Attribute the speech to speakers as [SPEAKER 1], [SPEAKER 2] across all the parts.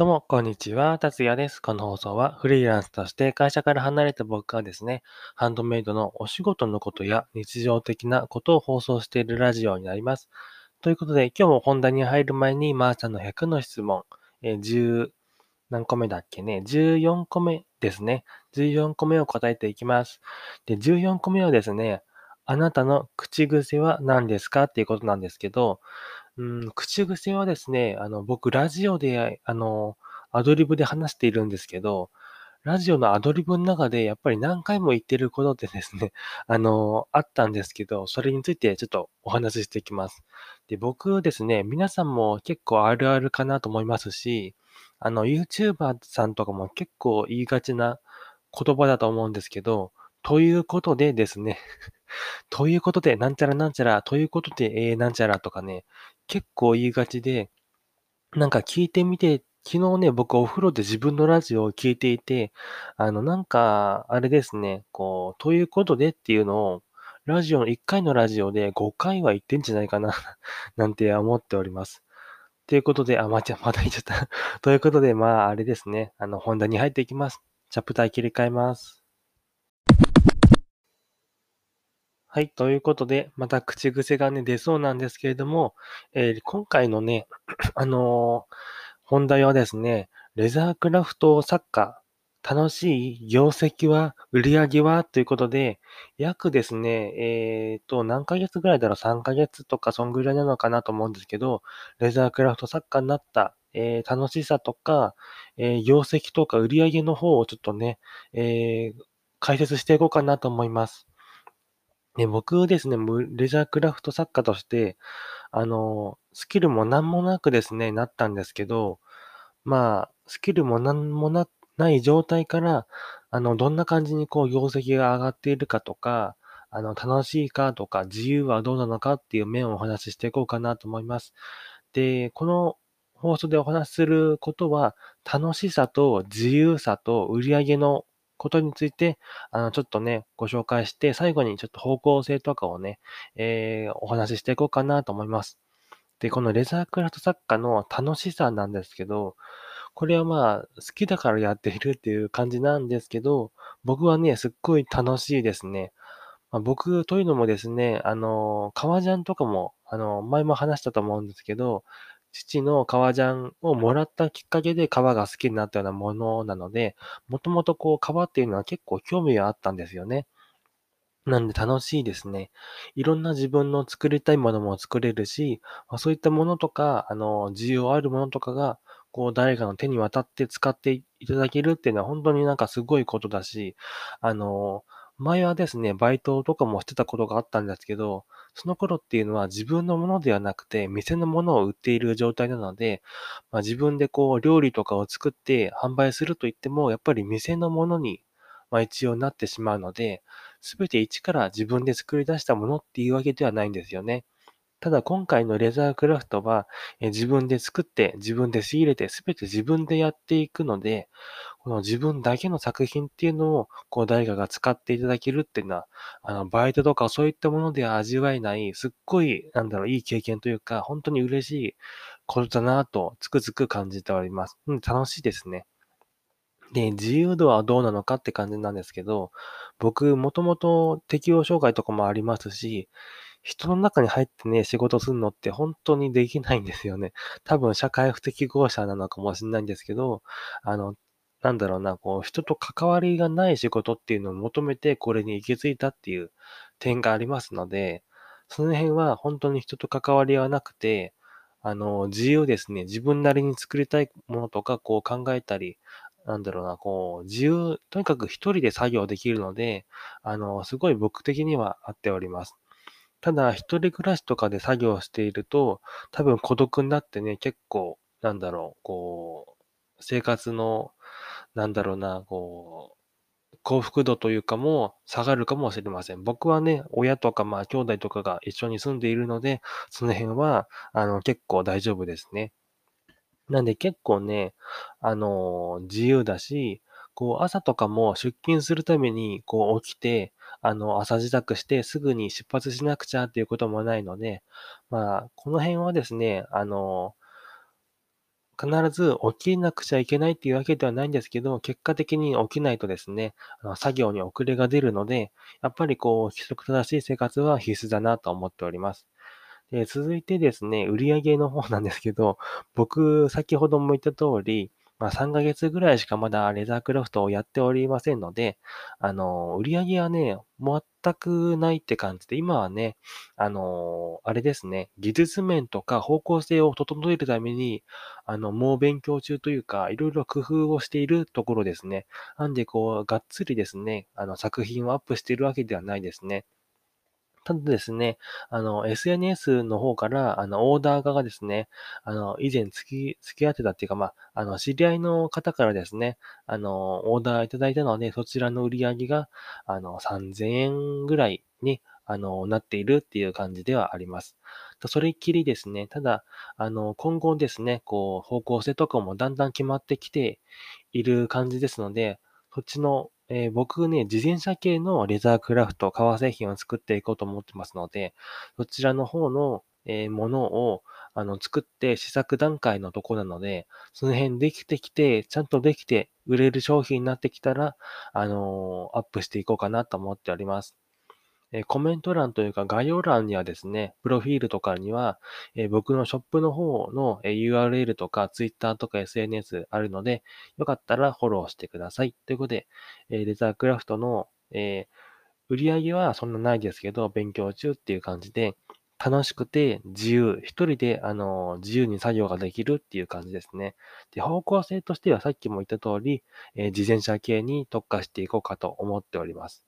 [SPEAKER 1] どうも、こんにちは。達也です。この放送はフリーランスとして会社から離れた僕がですね、ハンドメイドのお仕事のことや日常的なことを放送しているラジオになります。ということで、今日も本題に入る前に、まーちゃんの100の質問、え、10何個目だっけね ?14 個目ですね。14個目を答えていきます。で、14個目はですね、あなたの口癖は何ですか？っていうことなんですけど、うん、口癖はですね、あの、僕、ラジオで、あの、アドリブで話しているんですけど、ラジオのアドリブの中でやっぱり何回も言ってることってですね、あの、あったんですけど、それについてちょっとお話ししていきます。で、僕ですね、皆さんも結構あるあるかなと思いますし、あの、YouTuber さんとかも結構言いがちな言葉だと思うんですけど、ということでですねということで、なんちゃらなんちゃら、ということで、えー、なんちゃらとかね、結構言いがちで、なんか聞いてみて、昨日ね、僕お風呂で自分のラジオを聞いていて、あの、なんか、あれですね、こう、ということでっていうのを、ラジオの1回のラジオで5回は言ってんじゃないかな なんて思っております。ということで、あ、ま、じゃ、また言っちゃった ということで、まあ、あれですね。あの、本題に入っていきます。チャプター切り替えます。はい。ということで、また口癖がね、出そうなんですけれども、えー、今回のね、あのー、本題はですね、レザークラフト作家、楽しい業績は、売り上げはということで、約ですね、えっ、ー、と、何ヶ月ぐらいだろう ?3 ヶ月とか、そんぐらいなのかなと思うんですけど、レザークラフト作家になった、えー、楽しさとか、えー、業績とか売り上げの方をちょっとね、えー、解説していこうかなと思います。ね、僕ですね、レジャークラフト作家として、あの、スキルも何もなくですね、なったんですけど、まあ、スキルも何もなない状態から、あの、どんな感じにこう、業績が上がっているかとか、あの、楽しいかとか、自由はどうなのかっていう面をお話ししていこうかなと思います。で、この放送でお話しすることは、楽しさと自由さと売り上げのことについて、あの、ちょっとね、ご紹介して、最後にちょっと方向性とかをね、えー、お話ししていこうかなと思います。で、このレザークラフト作家の楽しさなんですけど、これはまあ、好きだからやっているっていう感じなんですけど、僕はね、すっごい楽しいですね。まあ、僕というのもですね、あの、革ジャンとかも、あの、前も話したと思うんですけど、父の革ジャンをもらったきっかけで革が好きになったようなものなので、もともとこう革っていうのは結構興味があったんですよね。なんで楽しいですね。いろんな自分の作りたいものも作れるし、ま、そういったものとか、あの、需要あるものとかが、こう、誰かの手に渡って使っていただけるっていうのは本当になんかすごいことだし、あの、前はですね、バイトとかもしてたことがあったんですけど、その頃っていうのは自分のものではなくて、店のものを売っている状態なので、まあ、自分でこう、料理とかを作って販売すると言っても、やっぱり店のものに、まあ、一応なってしまうので、すべて一から自分で作り出したものっていうわけではないんですよね。ただ今回のレザークラフトは、え自分で作って、自分で仕入れて、すべて自分でやっていくので、この自分だけの作品っていうのを、こう誰かが使っていただけるっていうのは、あの、バイトとかそういったものでは味わえない、すっごい、なんだろう、いい経験というか、本当に嬉しいことだなと、つくづく感じております。うん、楽しいですね。で、自由度はどうなのかって感じなんですけど、僕、もともと適応障害とかもありますし、人の中に入ってね、仕事するのって本当にできないんですよね。多分社会不適合者なのかもしれないんですけど、あの、なんだろうな、こう、人と関わりがない仕事っていうのを求めてこれに行き着いたっていう点がありますので、その辺は本当に人と関わりはなくて、あの、自由ですね。自分なりに作りたいものとか、こう考えたり、なんだろうな、こう、自由、とにかく一人で作業できるので、あの、すごい僕的には合っております。ただ、一人暮らしとかで作業していると、多分孤独になってね、結構、なんだろう、こう、生活の、なんだろうな、こう、幸福度というかも下がるかもしれません。僕はね、親とか、まあ、兄弟とかが一緒に住んでいるので、その辺は、あの、結構大丈夫ですね。なんで結構ね、あの、自由だし、こう、朝とかも出勤するために、こう、起きて、あの、朝支度してすぐに出発しなくちゃっていうこともないので、まあ、この辺はですね、あの、必ず起きなくちゃいけないっていうわけではないんですけど、結果的に起きないとですね、あの作業に遅れが出るので、やっぱりこう、規則正しい生活は必須だなと思っております。で、続いてですね、売上の方なんですけど、僕、先ほども言った通り、まあ、3ヶ月ぐらいしかまだレザークラフトをやっておりませんので、あの、売り上げはね、全くないって感じで、今はね、あの、あれですね、技術面とか方向性を整えるために、あの、もう勉強中というか、いろいろ工夫をしているところですね。なんで、こう、がっつりですね、あの、作品をアップしているわけではないですね。ただですね、あの、SNS の方から、あの、オーダー側がですね、あの、以前付き、付き合ってたっていうか、まあ、あの、知り合いの方からですね、あの、オーダーいただいたので、そちらの売り上げが、あの、3000円ぐらいに、あの、なっているっていう感じではあります。それっきりですね、ただ、あの、今後ですね、こう、方向性とかもだんだん決まってきている感じですので、そっちのえー、僕ね、自転車系のレザークラフト、革製品を作っていこうと思ってますので、そちらの方の、えー、ものを、あの、作って試作段階のとこなので、その辺できてきて、ちゃんとできて、売れる商品になってきたら、あのー、アップしていこうかなと思っております。えコメント欄というか概要欄にはですね、プロフィールとかには、え僕のショップの方の、URL とか Twitter とか SNS あるので、よかったらフォローしてください。ということで、えレザークラフトの、え売り上げはそんなないですけど、勉強中っていう感じで、楽しくて自由、一人で、あの、自由に作業ができるっていう感じですね。で、方向性としてはさっきも言った通り、え自転車系に特化していこうかと思っております。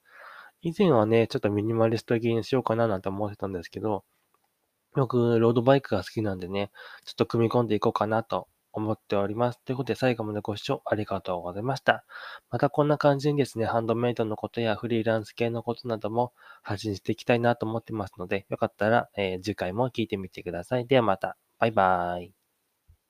[SPEAKER 1] 以前はね、ちょっとミニマリスト系にしようかななんて思ってたんですけど、僕、ロードバイクが好きなんでね、ちょっと組み込んでいこうかなと思っております。ということで、最後までご視聴ありがとうございました。またこんな感じにですね、ハンドメイドのことやフリーランス系のことなども発信していきたいなと思ってますので、よかったら、えー、次回も聞いてみてください。ではまた。バイバーイ。